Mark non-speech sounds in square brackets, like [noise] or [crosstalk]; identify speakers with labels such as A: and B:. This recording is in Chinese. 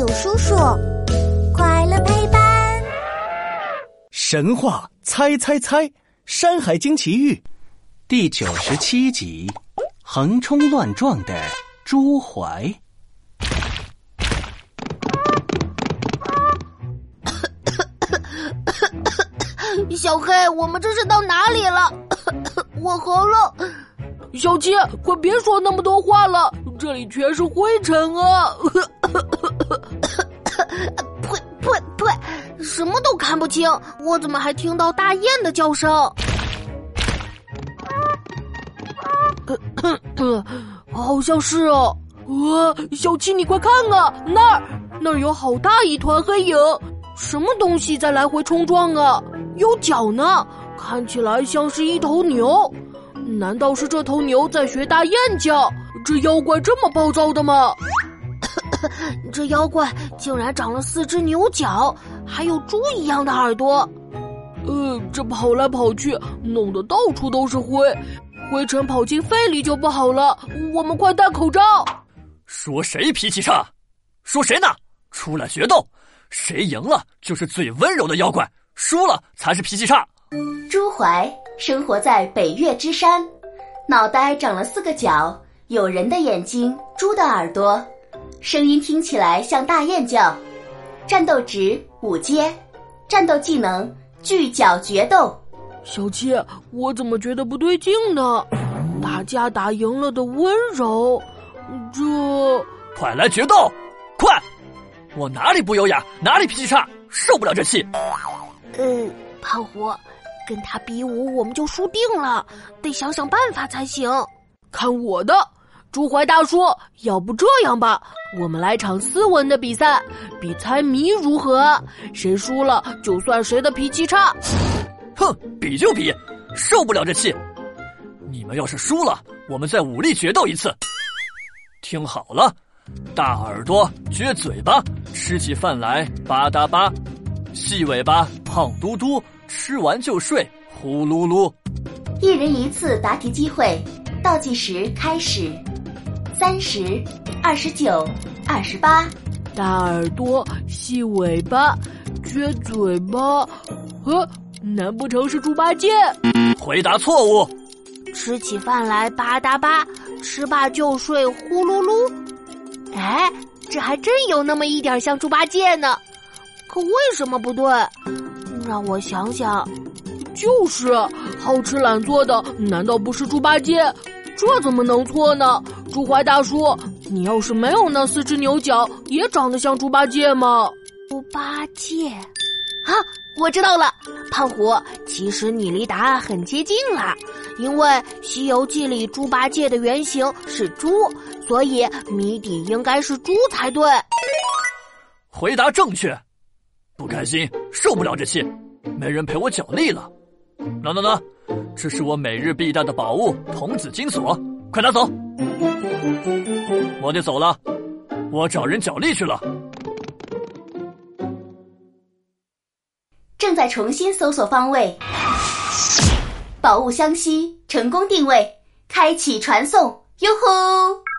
A: 有叔叔，快乐陪伴。
B: 神话猜猜猜，《山海经奇遇》第九十七集：横冲乱撞的朱怀。
C: 小黑，我们这是到哪里了？[coughs] 我喉咙。
D: 小七，快别说那么多话了，这里全是灰尘啊！[laughs] [coughs]
C: 呸呸呸！什么都看不清，我怎么还听到大雁的叫声？[coughs]
D: 好像是哦。哇，小七，你快看啊，那儿那儿有好大一团黑影，什么东西在来回冲撞啊？有脚呢，看起来像是一头牛。难道是这头牛在学大雁叫？这妖怪这么暴躁的吗？[laughs]
C: 这妖怪竟然长了四只牛角，还有猪一样的耳朵。
D: 呃，这跑来跑去，弄得到处都是灰，灰尘跑进肺里就不好了。我们快戴口罩。
E: 说谁脾气差？说谁呢？出来决斗，谁赢了就是最温柔的妖怪，输了才是脾气差。
F: 朱怀。生活在北岳之山，脑袋长了四个角，有人的眼睛，猪的耳朵，声音听起来像大雁叫。战斗值五阶，战斗技能巨角决斗。
D: 小七，我怎么觉得不对劲呢？打架打赢了的温柔，这
E: 快来决斗，快！我哪里不优雅，哪里脾气差，受不了这气。
C: 嗯，胖虎。跟他比武，我们就输定了，得想想办法才行。
D: 看我的，朱怀大叔，要不这样吧，我们来场斯文的比赛，比猜谜如何？谁输了就算谁的脾气差。
E: 哼，比就比，受不了这气。你们要是输了，我们再武力决斗一次。听好了，大耳朵撅嘴巴，吃起饭来吧嗒吧；细尾巴胖嘟嘟。吃完就睡，呼噜噜。
F: 一人一次答题机会，倒计时开始。三十，二十九，二十八。
D: 大耳朵，细尾巴，撅嘴巴。呃，难不成是猪八戒？
E: 回答错误。
C: 吃起饭来吧嗒吧，吃罢就睡呼噜噜。哎，这还真有那么一点像猪八戒呢。可为什么不对？让我想想，
D: 就是好吃懒做的，难道不是猪八戒？这怎么能错呢？猪怀大叔，你要是没有那四只牛角，也长得像猪八戒吗？
C: 猪八戒，啊，我知道了，胖虎，其实你离答案很接近了，因为《西游记》里猪八戒的原型是猪，所以谜底应该是猪才对。
E: 回答正确。不开心，受不了这气，没人陪我角力了。喏喏喏，这是我每日必带的宝物——童子金锁，快拿走。我得走了，我找人角力去了。
F: 正在重新搜索方位，宝物相吸，成功定位，开启传送。哟吼！